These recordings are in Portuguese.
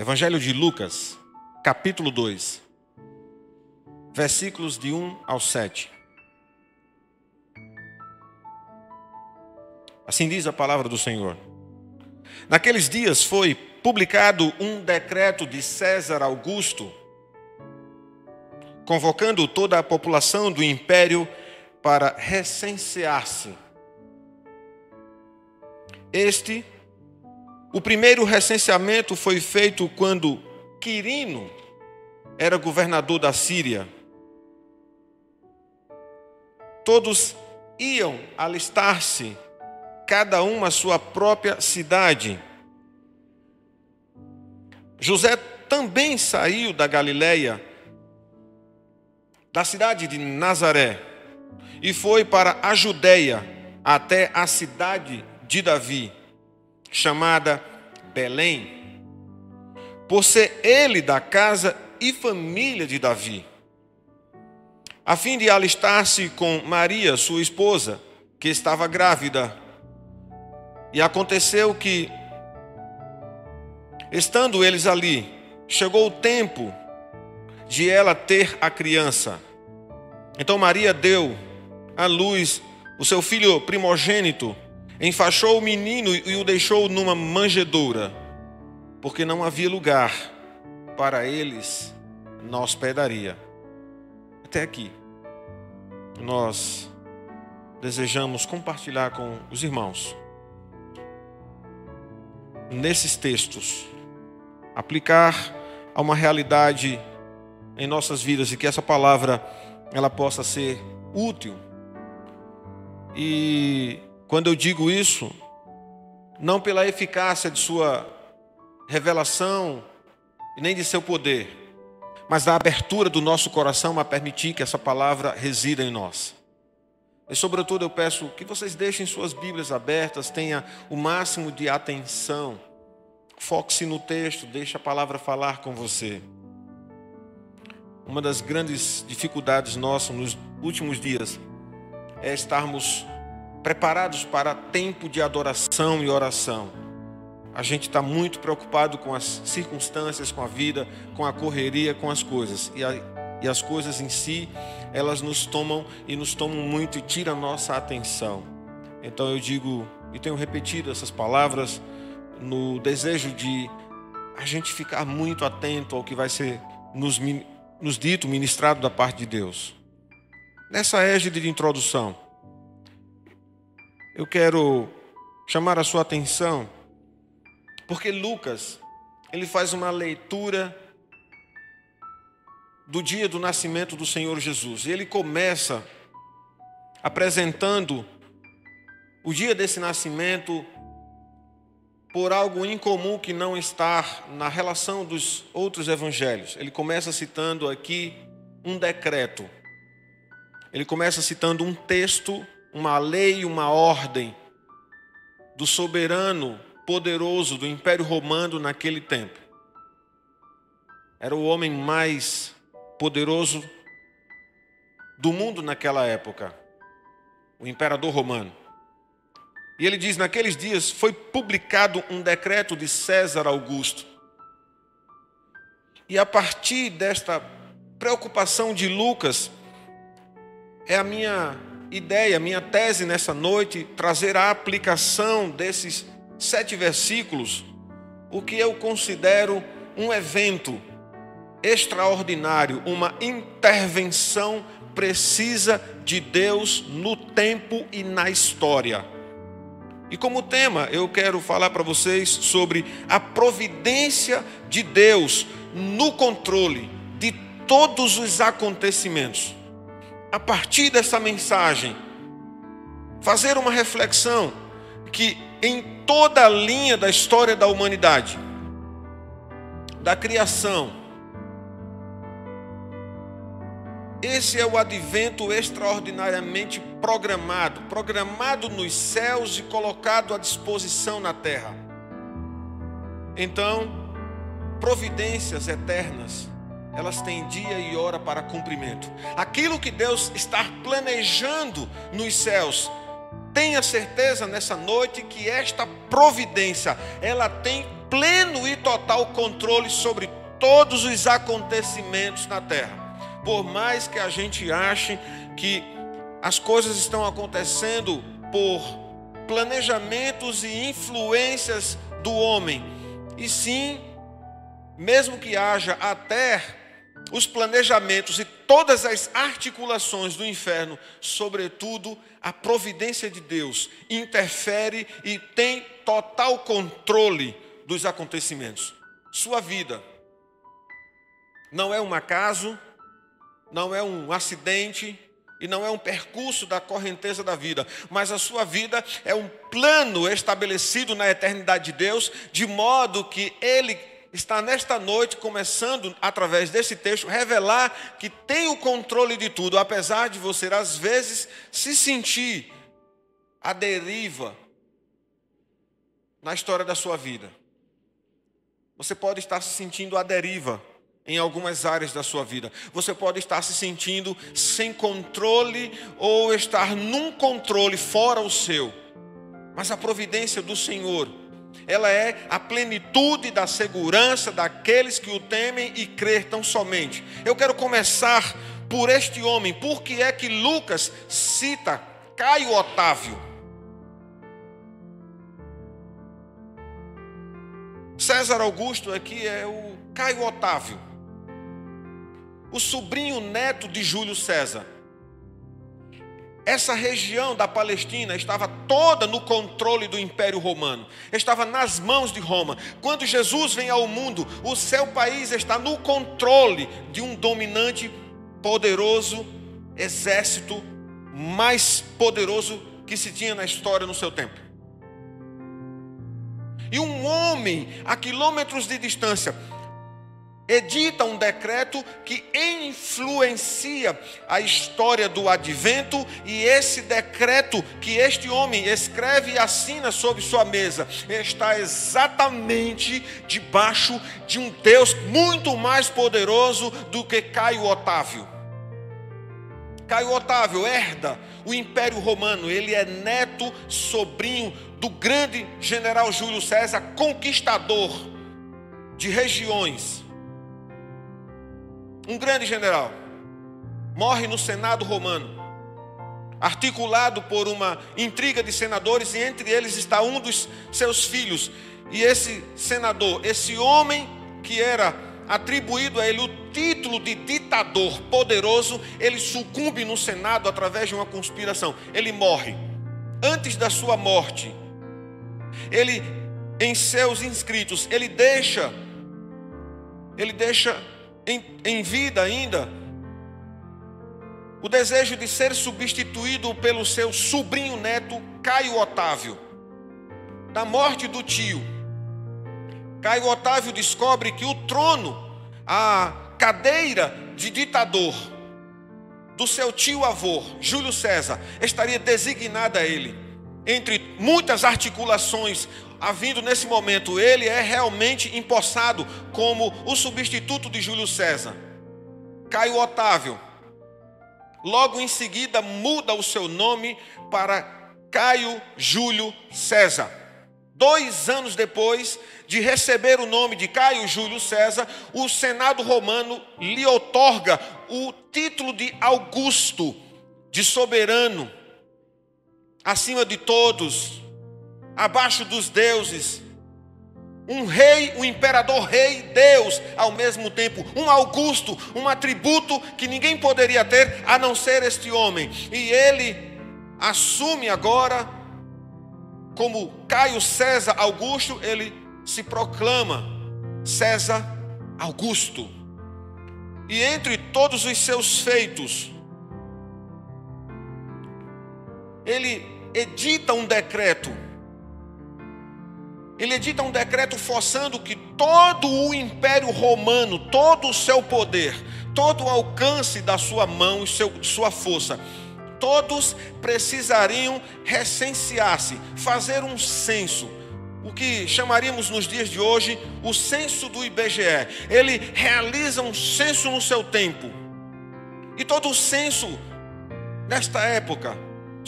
Evangelho de Lucas, capítulo 2, versículos de 1 ao 7. Assim diz a palavra do Senhor. Naqueles dias foi publicado um decreto de César Augusto, convocando toda a população do império para recensear-se. Este, o primeiro recenseamento foi feito quando Quirino era governador da Síria. Todos iam alistar-se cada uma a sua própria cidade. José também saiu da Galileia, da cidade de Nazaré, e foi para a Judéia, até a cidade de Davi, chamada Belém, por ser ele da casa e família de Davi, a fim de alistar-se com Maria, sua esposa, que estava grávida. E aconteceu que, estando eles ali, chegou o tempo de ela ter a criança. Então Maria deu à luz o seu filho primogênito, enfaixou o menino e o deixou numa manjedoura, porque não havia lugar para eles na hospedaria. Até aqui. Nós desejamos compartilhar com os irmãos nesses textos, aplicar a uma realidade em nossas vidas e que essa palavra ela possa ser útil. E quando eu digo isso, não pela eficácia de sua revelação nem de seu poder, mas da abertura do nosso coração a permitir que essa palavra resida em nós. E, sobretudo, eu peço que vocês deixem suas Bíblias abertas, tenha o máximo de atenção. Foque-se no texto, deixe a palavra falar com você. Uma das grandes dificuldades nossas nos últimos dias é estarmos preparados para tempo de adoração e oração. A gente está muito preocupado com as circunstâncias, com a vida, com a correria, com as coisas. E, a, e as coisas em si, elas nos tomam e nos tomam muito e tiram nossa atenção. Então eu digo, e tenho repetido essas palavras, no desejo de a gente ficar muito atento ao que vai ser nos nos dito, ministrado da parte de Deus. Nessa égide de introdução, eu quero chamar a sua atenção, porque Lucas, ele faz uma leitura do dia do nascimento do Senhor Jesus. E ele começa apresentando o dia desse nascimento por algo incomum que não está na relação dos outros evangelhos. Ele começa citando aqui um decreto. Ele começa citando um texto, uma lei, uma ordem do soberano poderoso do Império Romano naquele tempo. Era o homem mais poderoso do mundo naquela época, o imperador romano. E ele diz: naqueles dias foi publicado um decreto de César Augusto. E a partir desta preocupação de Lucas, é a minha ideia, minha tese nessa noite, trazer a aplicação desses sete versículos, o que eu considero um evento extraordinário, uma intervenção precisa de Deus no tempo e na história. E como tema, eu quero falar para vocês sobre a providência de Deus no controle de todos os acontecimentos. A partir dessa mensagem, fazer uma reflexão que em toda a linha da história da humanidade, da criação, Esse é o advento extraordinariamente programado, programado nos céus e colocado à disposição na terra. Então, providências eternas, elas têm dia e hora para cumprimento. Aquilo que Deus está planejando nos céus, tenha certeza nessa noite que esta providência, ela tem pleno e total controle sobre todos os acontecimentos na terra. Por mais que a gente ache que as coisas estão acontecendo por planejamentos e influências do homem, e sim, mesmo que haja até os planejamentos e todas as articulações do inferno, sobretudo a providência de Deus, interfere e tem total controle dos acontecimentos. Sua vida não é um acaso, não é um acidente e não é um percurso da correnteza da vida, mas a sua vida é um plano estabelecido na eternidade de Deus, de modo que Ele está nesta noite, começando através desse texto, revelar que tem o controle de tudo, apesar de você às vezes se sentir à deriva na história da sua vida. Você pode estar se sentindo à deriva em algumas áreas da sua vida. Você pode estar se sentindo sem controle ou estar num controle fora o seu. Mas a providência do Senhor, ela é a plenitude da segurança daqueles que o temem e crer tão somente. Eu quero começar por este homem. Por que é que Lucas cita Caio Otávio? César Augusto aqui é o Caio Otávio o sobrinho neto de Júlio César. Essa região da Palestina estava toda no controle do Império Romano, estava nas mãos de Roma. Quando Jesus vem ao mundo, o seu país está no controle de um dominante poderoso exército mais poderoso que se tinha na história no seu tempo. E um homem a quilômetros de distância edita um decreto que influencia a história do advento, e esse decreto que este homem escreve e assina sobre sua mesa está exatamente debaixo de um Deus muito mais poderoso do que Caio Otávio. Caio Otávio herda o Império Romano, ele é neto, sobrinho do grande general Júlio César, conquistador de regiões um grande general, morre no Senado romano, articulado por uma intriga de senadores, e entre eles está um dos seus filhos. E esse senador, esse homem que era atribuído a ele o título de ditador poderoso, ele sucumbe no Senado através de uma conspiração. Ele morre. Antes da sua morte, ele em seus inscritos, ele deixa ele deixa em, em vida ainda, o desejo de ser substituído pelo seu sobrinho neto, Caio Otávio. Da morte do tio, Caio Otávio descobre que o trono, a cadeira de ditador do seu tio-avô, Júlio César, estaria designada a ele. Entre muitas articulações, havindo nesse momento, ele é realmente empossado como o substituto de Júlio César. Caio Otávio, logo em seguida, muda o seu nome para Caio Júlio César. Dois anos depois de receber o nome de Caio Júlio César, o Senado romano lhe otorga o título de Augusto, de soberano, acima de todos, abaixo dos deuses. Um rei, um imperador rei, Deus ao mesmo tempo, um Augusto, um atributo que ninguém poderia ter a não ser este homem. E ele assume agora, como Caio César Augusto, ele se proclama César Augusto. E entre todos os seus feitos, ele edita um decreto ele edita um decreto forçando que todo o império romano, todo o seu poder, todo o alcance da sua mão e seu, sua força, todos precisariam recensear-se, fazer um censo. O que chamaríamos nos dias de hoje o censo do IBGE. Ele realiza um censo no seu tempo. E todo o censo, nesta época,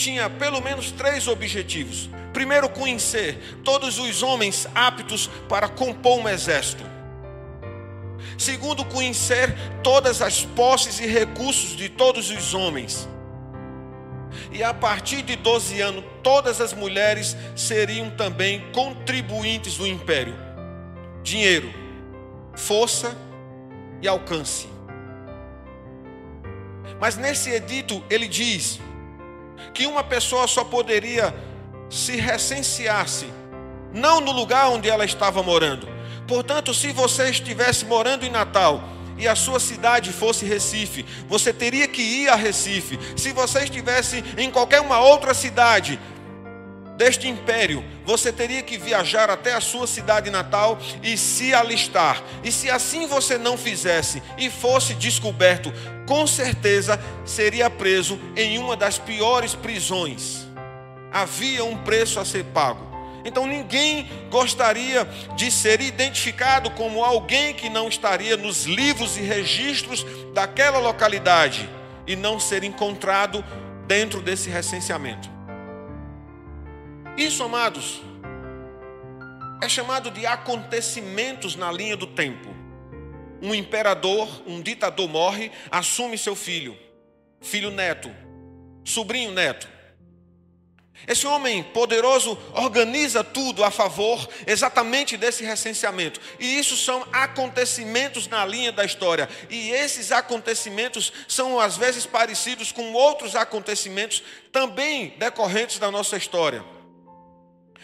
tinha pelo menos três objetivos. Primeiro, conhecer todos os homens aptos para compor um exército. Segundo, conhecer todas as posses e recursos de todos os homens. E a partir de 12 anos, todas as mulheres seriam também contribuintes do império. Dinheiro, força e alcance. Mas nesse edito ele diz que uma pessoa só poderia se recensear-se não no lugar onde ela estava morando. Portanto, se você estivesse morando em Natal e a sua cidade fosse Recife, você teria que ir a Recife. Se você estivesse em qualquer uma outra cidade deste império, você teria que viajar até a sua cidade natal e se alistar. E se assim você não fizesse e fosse descoberto, com certeza seria preso em uma das piores prisões. Havia um preço a ser pago. Então ninguém gostaria de ser identificado como alguém que não estaria nos livros e registros daquela localidade e não ser encontrado dentro desse recenseamento. Isso, amados, é chamado de acontecimentos na linha do tempo. Um imperador, um ditador morre, assume seu filho, filho neto, sobrinho neto. Esse homem poderoso organiza tudo a favor exatamente desse recenseamento. E isso são acontecimentos na linha da história. E esses acontecimentos são às vezes parecidos com outros acontecimentos também decorrentes da nossa história.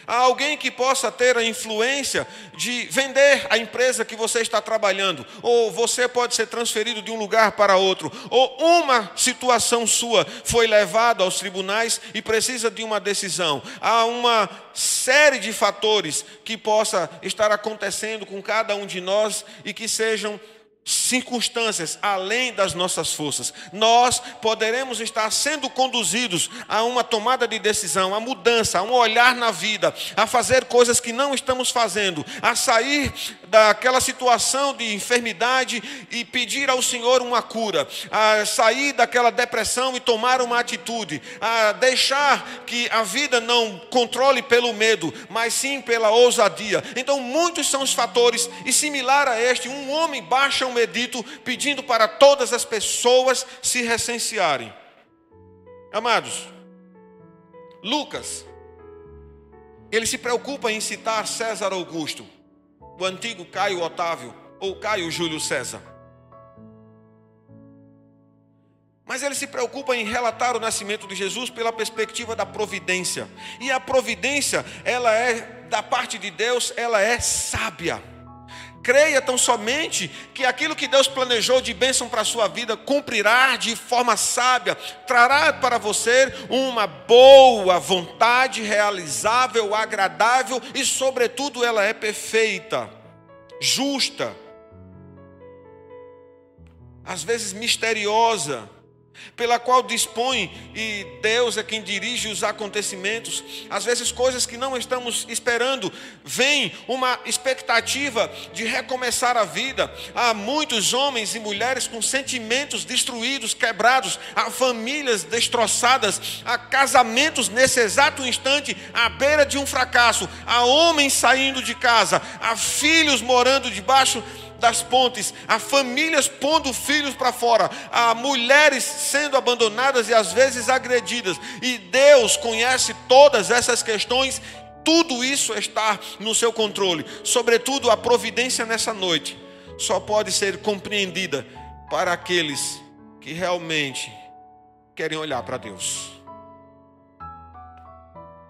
Há alguém que possa ter a influência de vender a empresa que você está trabalhando, ou você pode ser transferido de um lugar para outro, ou uma situação sua foi levada aos tribunais e precisa de uma decisão. Há uma série de fatores que possa estar acontecendo com cada um de nós e que sejam circunstâncias além das nossas forças. Nós poderemos estar sendo conduzidos a uma tomada de decisão, a mudança, a um olhar na vida, a fazer coisas que não estamos fazendo, a sair daquela situação de enfermidade e pedir ao Senhor uma cura, a sair daquela depressão e tomar uma atitude, a deixar que a vida não controle pelo medo, mas sim pela ousadia. Então, muitos são os fatores, e similar a este, um homem baixa um edito pedindo para todas as pessoas se recensearem. Amados, Lucas, ele se preocupa em citar César Augusto, o antigo Caio Otávio ou Caio Júlio César. Mas ele se preocupa em relatar o nascimento de Jesus pela perspectiva da providência. E a providência, ela é da parte de Deus, ela é sábia. Creia tão somente que aquilo que Deus planejou de bênção para a sua vida cumprirá de forma sábia, trará para você uma boa vontade, realizável, agradável e, sobretudo, ela é perfeita, justa, às vezes misteriosa pela qual dispõe e Deus é quem dirige os acontecimentos. Às vezes coisas que não estamos esperando, vem uma expectativa de recomeçar a vida. Há muitos homens e mulheres com sentimentos destruídos, quebrados, há famílias destroçadas, há casamentos nesse exato instante à beira de um fracasso, há homens saindo de casa, há filhos morando debaixo das pontes, há famílias pondo filhos para fora, há mulheres sendo abandonadas e às vezes agredidas, e Deus conhece todas essas questões, tudo isso está no seu controle, sobretudo a providência nessa noite, só pode ser compreendida para aqueles que realmente querem olhar para Deus.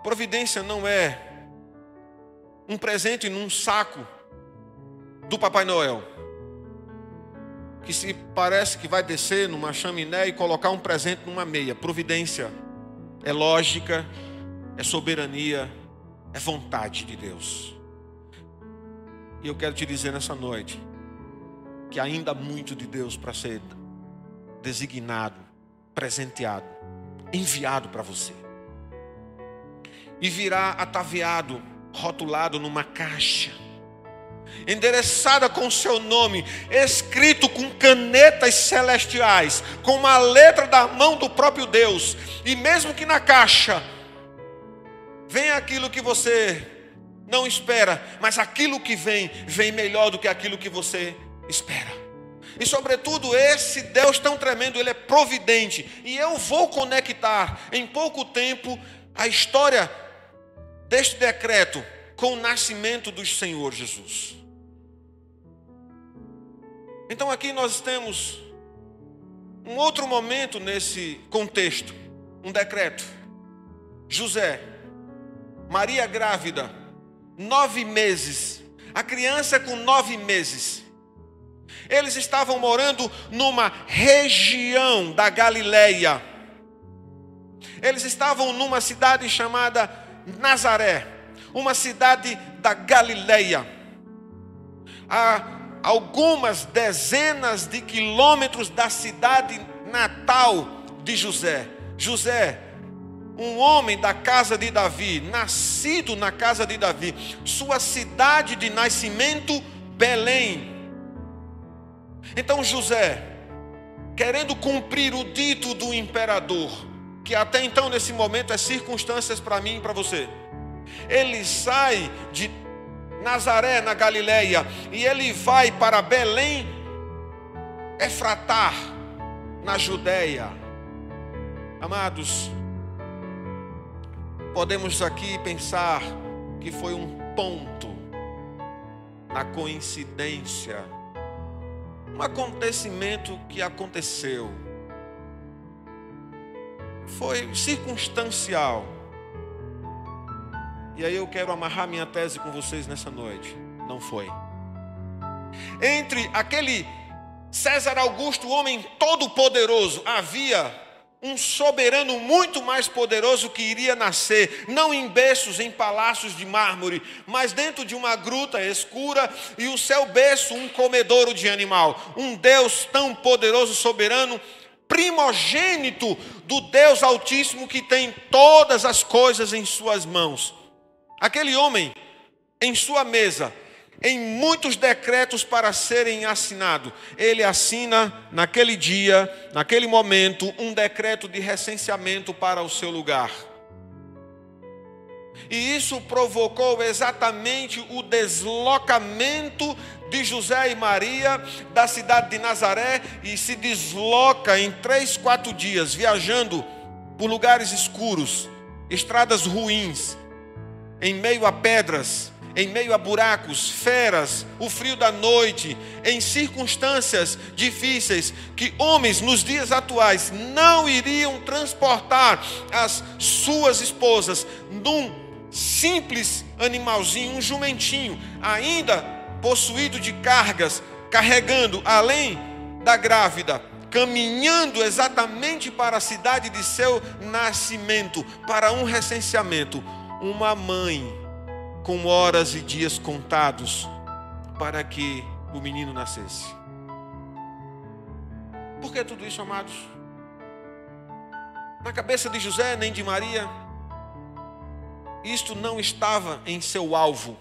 Providência não é um presente num saco do Papai Noel, que se parece que vai descer numa chaminé e colocar um presente numa meia. Providência é lógica, é soberania, é vontade de Deus. E eu quero te dizer nessa noite que ainda há muito de Deus para ser designado, presenteado, enviado para você. E virá ataviado, rotulado numa caixa endereçada com seu nome, escrito com canetas celestiais, com uma letra da mão do próprio Deus, e mesmo que na caixa venha aquilo que você não espera, mas aquilo que vem, vem melhor do que aquilo que você espera. E sobretudo esse Deus tão tremendo, ele é providente, e eu vou conectar em pouco tempo a história deste decreto com o nascimento do Senhor Jesus. Então aqui nós temos um outro momento nesse contexto, um decreto. José, Maria grávida, nove meses, a criança com nove meses. Eles estavam morando numa região da Galileia. Eles estavam numa cidade chamada Nazaré, uma cidade da Galileia. A algumas dezenas de quilômetros da cidade natal de José. José, um homem da casa de Davi, nascido na casa de Davi, sua cidade de nascimento, Belém. Então José, querendo cumprir o dito do imperador, que até então nesse momento é circunstâncias para mim e para você, ele sai de Nazaré, na Galileia, e ele vai para Belém, Efratar, na Judéia. Amados, podemos aqui pensar que foi um ponto na coincidência, um acontecimento que aconteceu, foi circunstancial e aí eu quero amarrar minha tese com vocês nessa noite. Não foi. Entre aquele César Augusto, homem todo-poderoso, havia um soberano muito mais poderoso que iria nascer, não em berços, em palácios de mármore, mas dentro de uma gruta escura e o seu berço um comedouro de animal. Um Deus tão poderoso, soberano, primogênito do Deus Altíssimo que tem todas as coisas em suas mãos. Aquele homem, em sua mesa, em muitos decretos para serem assinados, ele assina naquele dia, naquele momento, um decreto de recenseamento para o seu lugar. E isso provocou exatamente o deslocamento de José e Maria da cidade de Nazaré e se desloca em três, quatro dias, viajando por lugares escuros, estradas ruins, em meio a pedras, em meio a buracos, feras, o frio da noite, em circunstâncias difíceis, que homens nos dias atuais não iriam transportar as suas esposas num simples animalzinho, um jumentinho, ainda possuído de cargas, carregando além da grávida, caminhando exatamente para a cidade de seu nascimento, para um recenseamento uma mãe com horas e dias contados para que o menino nascesse. Por que tudo isso, amados? Na cabeça de José nem de Maria, isto não estava em seu alvo.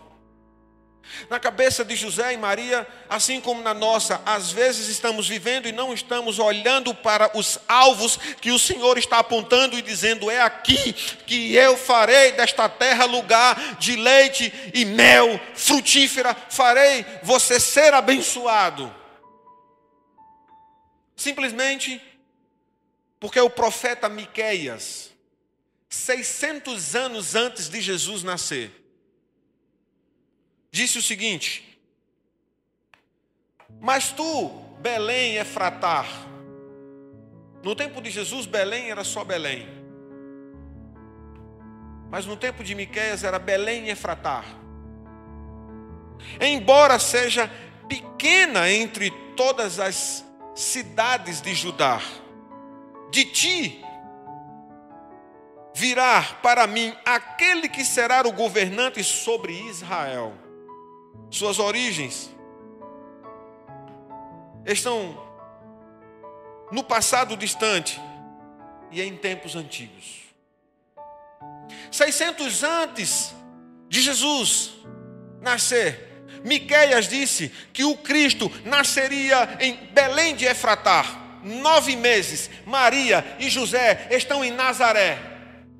Na cabeça de José e Maria, assim como na nossa, às vezes estamos vivendo e não estamos olhando para os alvos que o Senhor está apontando e dizendo: é aqui que eu farei desta terra lugar de leite e mel, frutífera, farei você ser abençoado. Simplesmente porque o profeta Miqueias, 600 anos antes de Jesus nascer, disse o seguinte: Mas tu, Belém, Efratar, no tempo de Jesus, Belém era só Belém. Mas no tempo de Miqueias era Belém e Efratar. Embora seja pequena entre todas as cidades de Judá, de ti virá para mim aquele que será o governante sobre Israel suas origens estão no passado distante e em tempos antigos. 600 antes de Jesus nascer, Miqueias disse que o Cristo nasceria em Belém de Efratá. Nove meses, Maria e José estão em Nazaré,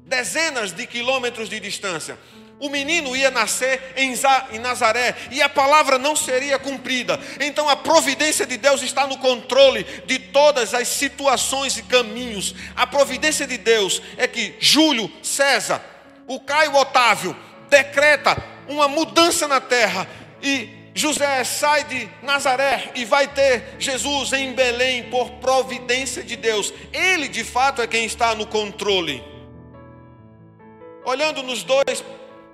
dezenas de quilômetros de distância. O menino ia nascer em Nazaré e a palavra não seria cumprida. Então a providência de Deus está no controle de todas as situações e caminhos. A providência de Deus é que Júlio César, o Caio Otávio, decreta uma mudança na terra e José sai de Nazaré e vai ter Jesus em Belém por providência de Deus. Ele de fato é quem está no controle. Olhando nos dois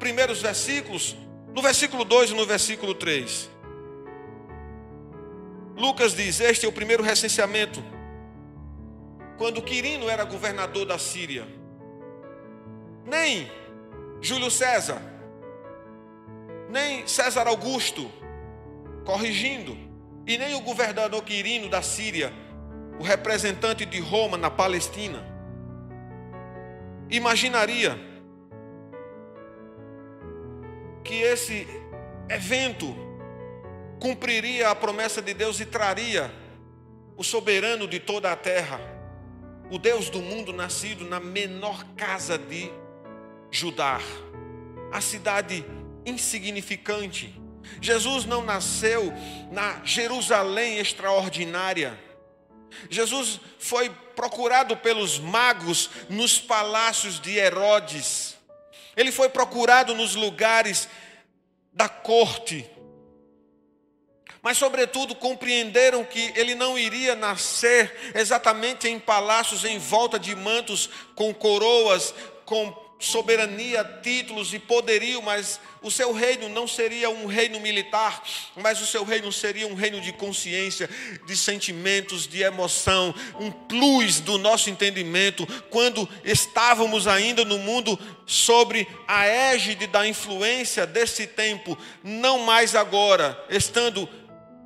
primeiros versículos, no versículo 2 e no versículo 3. Lucas diz: Este é o primeiro recenseamento. Quando Quirino era governador da Síria, nem Júlio César, nem César Augusto, corrigindo, e nem o governador Quirino da Síria, o representante de Roma na Palestina, imaginaria que esse evento cumpriria a promessa de Deus e traria o soberano de toda a terra, o Deus do mundo nascido na menor casa de Judá, a cidade insignificante. Jesus não nasceu na Jerusalém extraordinária. Jesus foi procurado pelos magos nos palácios de Herodes. Ele foi procurado nos lugares da corte. Mas, sobretudo, compreenderam que ele não iria nascer exatamente em palácios em volta de mantos com coroas, com soberania, títulos e poderio, mas o seu reino não seria um reino militar, mas o seu reino seria um reino de consciência, de sentimentos, de emoção, um plus do nosso entendimento, quando estávamos ainda no mundo sobre a égide da influência desse tempo, não mais agora, estando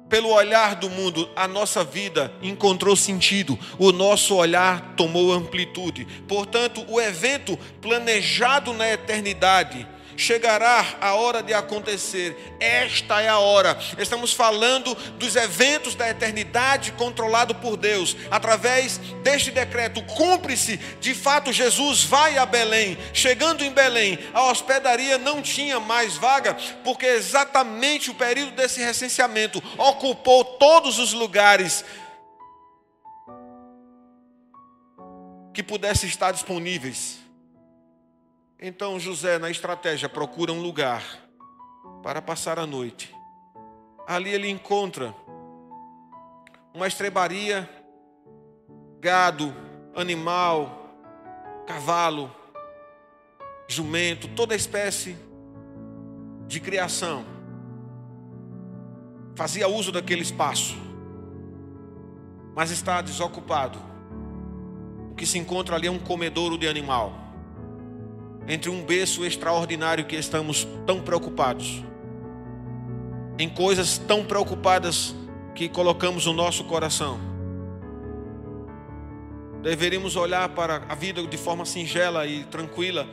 pelo olhar do mundo, a nossa vida encontrou sentido, o nosso olhar tomou amplitude. Portanto, o evento planejado na eternidade chegará a hora de acontecer. Esta é a hora. Estamos falando dos eventos da eternidade controlado por Deus. Através deste decreto, cumpre-se. De fato, Jesus vai a Belém. Chegando em Belém, a hospedaria não tinha mais vaga, porque exatamente o período desse recenseamento ocupou todos os lugares que pudessem estar disponíveis. Então José, na estratégia, procura um lugar para passar a noite. Ali ele encontra uma estrebaria, gado, animal, cavalo, jumento, toda espécie de criação. Fazia uso daquele espaço, mas está desocupado. O que se encontra ali é um comedouro de animal entre um berço extraordinário que estamos tão preocupados, em coisas tão preocupadas que colocamos o nosso coração. Deveríamos olhar para a vida de forma singela e tranquila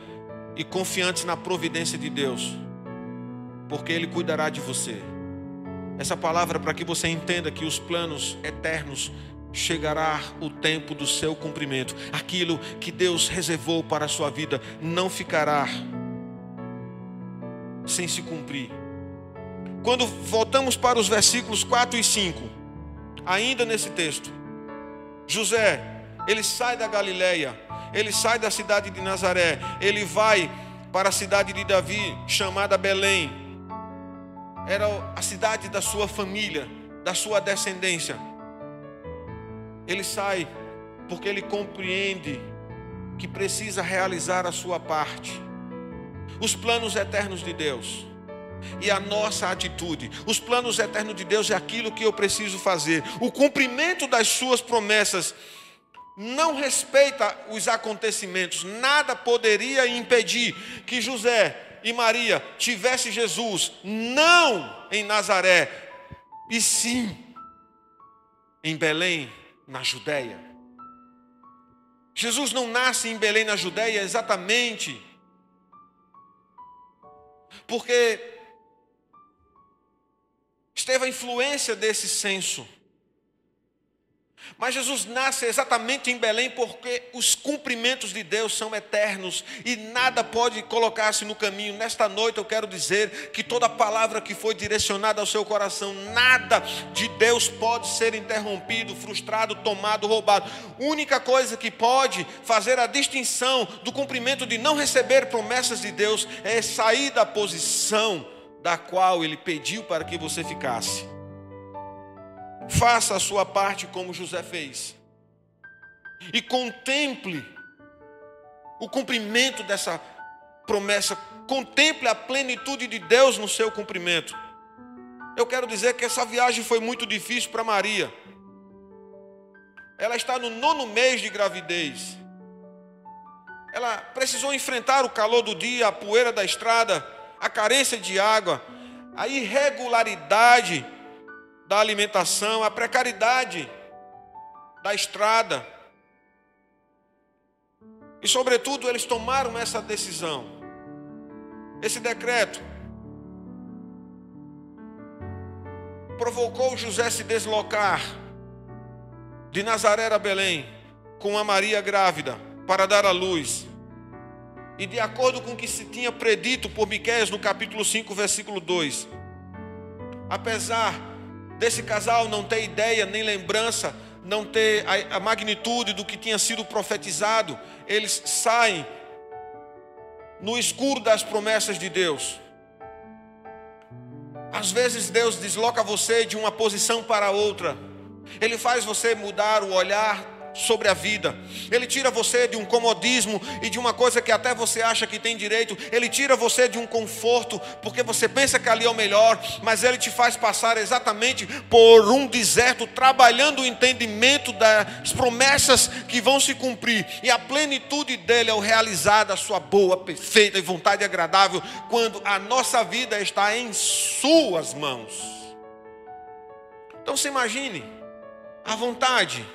e confiantes na providência de Deus, porque Ele cuidará de você. Essa palavra para que você entenda que os planos eternos chegará o tempo do seu cumprimento. Aquilo que Deus reservou para a sua vida não ficará sem se cumprir. Quando voltamos para os versículos 4 e 5, ainda nesse texto, José, ele sai da Galileia, ele sai da cidade de Nazaré, ele vai para a cidade de Davi, chamada Belém. Era a cidade da sua família, da sua descendência. Ele sai porque ele compreende que precisa realizar a sua parte. Os planos eternos de Deus e a nossa atitude. Os planos eternos de Deus é aquilo que eu preciso fazer. O cumprimento das suas promessas não respeita os acontecimentos. Nada poderia impedir que José e Maria tivessem Jesus não em Nazaré, e sim em Belém, na Judéia. Jesus não nasce em Belém, na Judéia, exatamente porque esteve a influência desse censo. Mas Jesus nasce exatamente em Belém porque os cumprimentos de Deus são eternos e nada pode colocar-se no caminho. Nesta noite eu quero dizer que toda palavra que foi direcionada ao seu coração, nada de Deus pode ser interrompido, frustrado, tomado, roubado. Única coisa que pode fazer a distinção do cumprimento de não receber promessas de Deus é sair da posição da qual ele pediu para que você ficasse. Faça a sua parte como José fez. E contemple o cumprimento dessa promessa. Contemple a plenitude de Deus no seu cumprimento. Eu quero dizer que essa viagem foi muito difícil para Maria. Ela está no nono mês de gravidez. Ela precisou enfrentar o calor do dia, a poeira da estrada, a carência de água, a irregularidade da alimentação, a precariedade da estrada. E, sobretudo, eles tomaram essa decisão, esse decreto. Provocou José se deslocar de Nazaré a Belém com a Maria grávida para dar à luz. E de acordo com o que se tinha predito por Miqueias no capítulo 5, versículo 2, apesar desse casal não ter ideia nem lembrança, não ter a, magnitude do que tinha sido profetizado, eles saem no escuro das promessas de Deus. Às vezes Deus desloca você de uma posição para outra. Ele faz você mudar o olhar sobre a vida. Ele tira você de um comodismo e de uma coisa que até você acha que tem direito. Ele tira você de um conforto, porque você pensa que ali é o melhor, mas ele te faz passar exatamente por um deserto, trabalhando o entendimento das promessas que vão se cumprir. E a plenitude dele é o realizar da sua boa, perfeita e vontade agradável, quando a nossa vida está em suas mãos. Então se imagine a vontade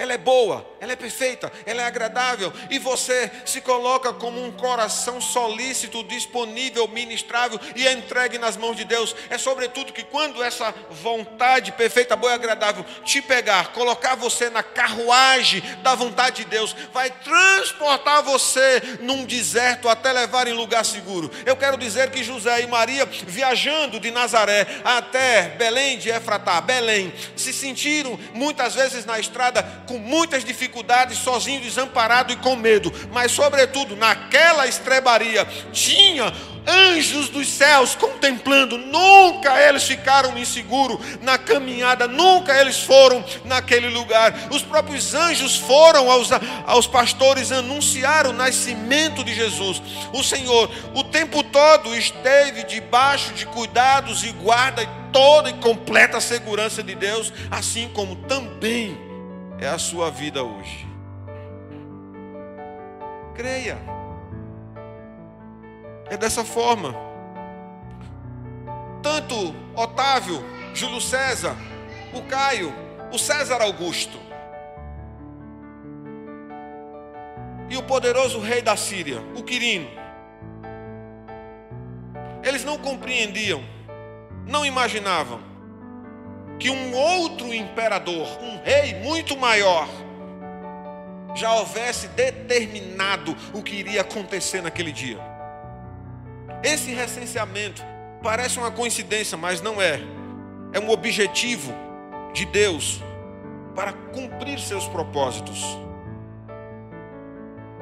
ela é boa, ela é perfeita, ela é agradável, e você se coloca como um coração solícito, disponível, ministrável e entregue nas mãos de Deus. É sobretudo que quando essa vontade perfeita, boa e agradável te pegar, colocar você na carruagem da vontade de Deus, vai transportar você num deserto até levar em lugar seguro. Eu quero dizer que José e Maria, viajando de Nazaré até Belém de Efratá, Belém, se sentiram muitas vezes na estrada com muitas dificuldades, sozinho, desamparado e com medo, mas, sobretudo, naquela estrebaria, tinha anjos dos céus contemplando, nunca eles ficaram inseguros na caminhada, nunca eles foram naquele lugar. Os próprios anjos foram aos, aos pastores anunciar o nascimento de Jesus. O Senhor, o tempo todo, esteve debaixo de cuidados e guarda toda e completa segurança de Deus, assim como também é a sua vida hoje. Creia. É dessa forma. Tanto Otávio, Júlio César, o Caio, o César Augusto e o poderoso rei da Síria, o Quirino. Eles não compreendiam, não imaginavam que um outro imperador, um rei muito maior, já houvesse determinado o que iria acontecer naquele dia. Esse recenseamento parece uma coincidência, mas não é. É um objetivo de Deus para cumprir seus propósitos.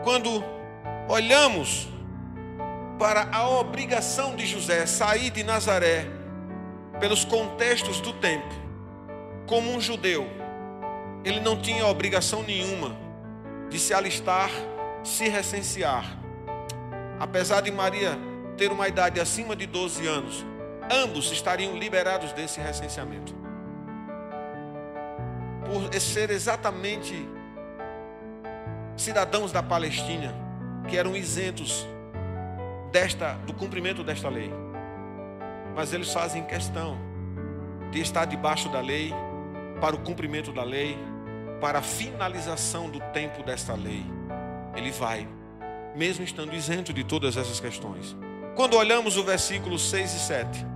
Quando olhamos para a obrigação de José sair de Nazaré pelos contextos do tempo, como um judeu, ele não tinha obrigação nenhuma de se alistar, se recensear. Apesar de Maria ter uma idade acima de 12 anos, ambos estariam liberados desse recenseamento. Por ser exatamente cidadãos da Palestina, que eram isentos desta, do cumprimento desta lei. Mas eles fazem questão de estar debaixo da lei para o cumprimento da lei, para a finalização do tempo desta lei. Ele vai, mesmo estando isento de todas essas questões. Quando olhamos o versículo 6 e 7,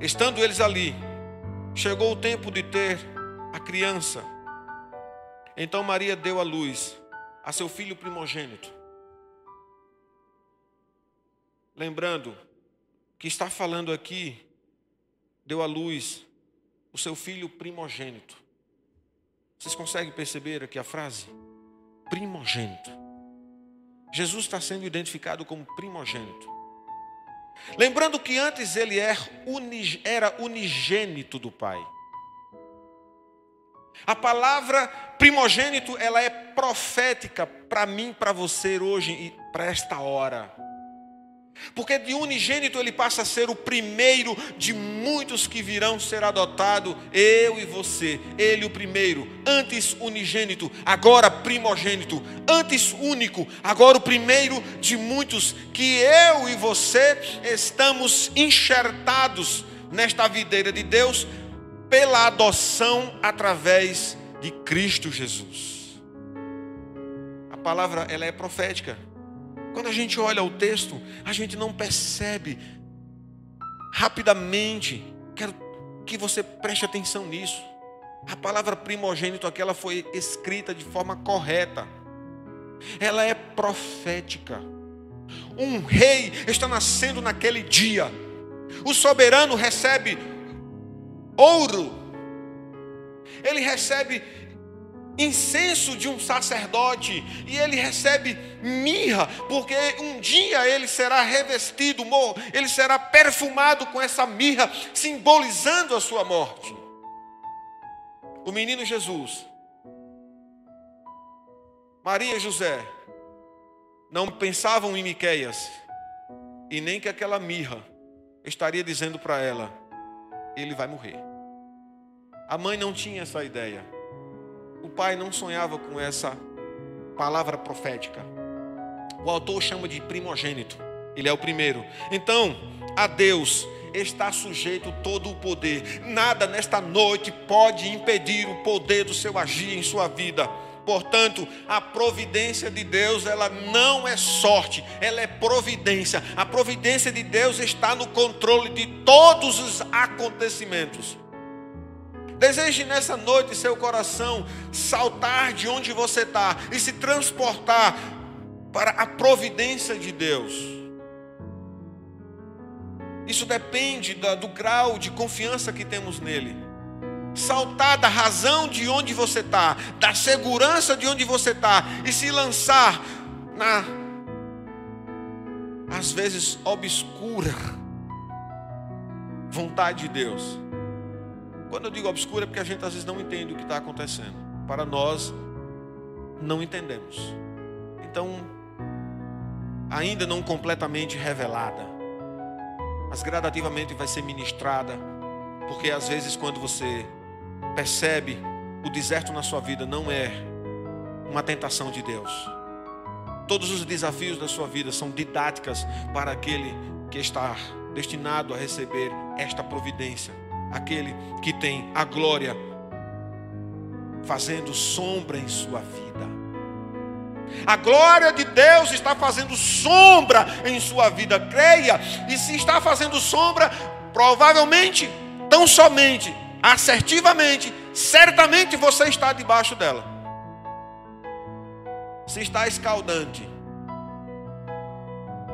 estando eles ali, chegou o tempo de ter a criança. Então Maria deu à luz a seu filho primogênito. Lembrando que está falando aqui, deu à luz o seu filho primogênito. Vocês conseguem perceber aqui a frase? Primogênito. Jesus está sendo identificado como primogênito. Lembrando que antes ele era unigênito do Pai. A palavra primogênito, ela é profética para mim, para você hoje e para esta hora. Porque de unigênito ele passa a ser o primeiro de muitos que virão ser adotado, eu e você. Ele o primeiro, antes unigênito, agora primogênito, antes único, agora o primeiro de muitos que eu e você estamos enxertados nesta videira de Deus pela adoção através de Cristo Jesus. A palavra ela é profética. Quando a gente olha o texto, a gente não percebe rapidamente. Quero que você preste atenção nisso. A palavra primogênito aqui ela foi escrita de forma correta. Ela é profética. Um rei está nascendo naquele dia. O soberano recebe ouro. Ele recebe incenso de um sacerdote e ele recebe mirra, porque um dia ele será revestido, ele será perfumado com essa mirra, simbolizando a sua morte. O menino Jesus, Maria e José, não pensavam em Miqueias, e nem que aquela mirra estaria dizendo para ela: ele vai morrer. A mãe não tinha essa ideia o pai não sonhava com essa palavra profética. O autor chama de primogênito, ele é o primeiro. Então, a Deus está sujeito todo o poder. Nada nesta noite pode impedir o poder do seu agir em sua vida. Portanto, a providência de Deus, ela não é sorte, ela é providência. A providência de Deus está no controle de todos os acontecimentos. Deseje nessa noite seu coração saltar de onde você está e se transportar para a providência de Deus. Isso depende do grau de confiança que temos nele. Saltar da razão de onde você está, da segurança de onde você está, e se lançar na, às vezes, obscura vontade de Deus. Quando eu digo obscura é porque a gente às vezes não entende o que está acontecendo. Para nós, não entendemos. Então, ainda não completamente revelada, mas gradativamente vai ser ministrada, porque às vezes quando você percebe o deserto na sua vida não é uma tentação de Deus. Todos os desafios da sua vida são didáticas para aquele que está destinado a receber esta providência aquele que tem a glória fazendo sombra em sua vida. A glória de Deus está fazendo sombra em sua vida, creia. E se está fazendo sombra, provavelmente, tão somente, assertivamente, certamente você está debaixo dela. Se está escaldante,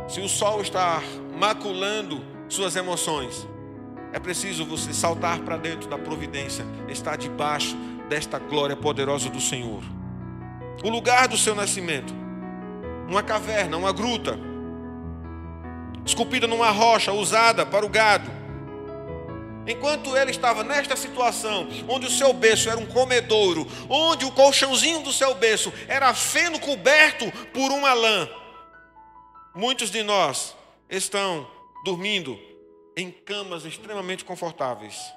se o sol está maculando suas emoções, é preciso você saltar para dentro da providência, estar debaixo desta glória poderosa do Senhor. O lugar do seu nascimento, uma caverna, uma gruta, esculpida numa rocha usada para o gado. Enquanto ele estava nesta situação, onde o seu berço era um comedouro, onde o colchãozinho do seu berço era feno coberto por uma lã, muitos de nós estão dormindo em camas extremamente confortáveis,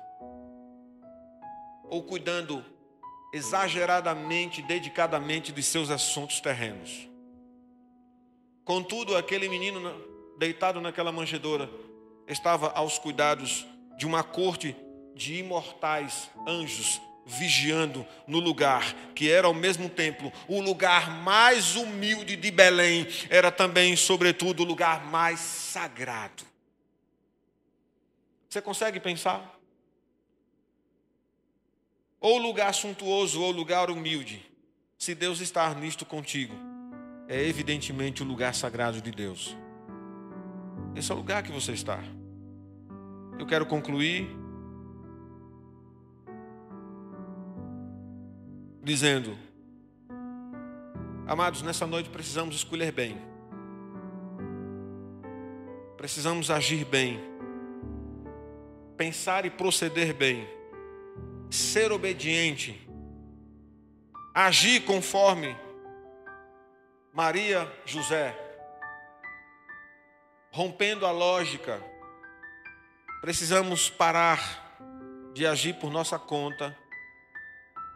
ou cuidando exageradamente, dedicadamente de seus assuntos terrenos. Contudo, aquele menino deitado naquela manjedoura estava aos cuidados de uma corte de imortais anjos vigiando no lugar que era ao mesmo tempo o lugar mais humilde de Belém, era também, sobretudo, o lugar mais sagrado. Você consegue pensar? Ou lugar suntuoso ou lugar humilde. Se Deus está nisto contigo, é evidentemente o lugar sagrado de Deus. Esse é o lugar que você está. Eu quero concluir dizendo: Amados, nessa noite precisamos escolher bem. Precisamos agir bem. Pensar e proceder bem. Ser obediente. Agir conforme Maria José. Rompendo a lógica. Precisamos parar de agir por nossa conta.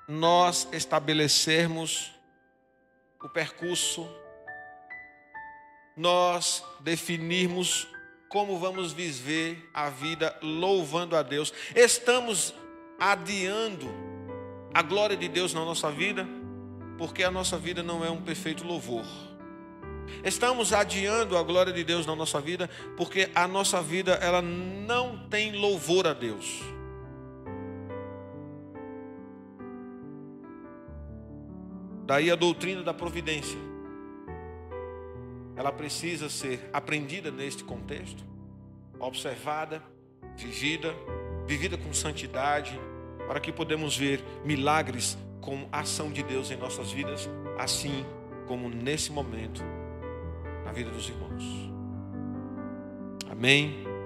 Nós estabelecermos o percurso, nós definirmos como vamos viver a vida louvando a Deus. Estamos adiando a glória de Deus na nossa vida, porque a nossa vida não é um perfeito louvor. Estamos adiando a glória de Deus na nossa vida, porque a nossa vida ela não tem louvor a Deus. Daí a doutrina da providência. Ela precisa ser aprendida neste contexto, observada, vivida, vivida com santidade, para que podemos ver milagres com a ação de Deus em nossas vidas, assim como nesse momento na vida dos irmãos. Amém.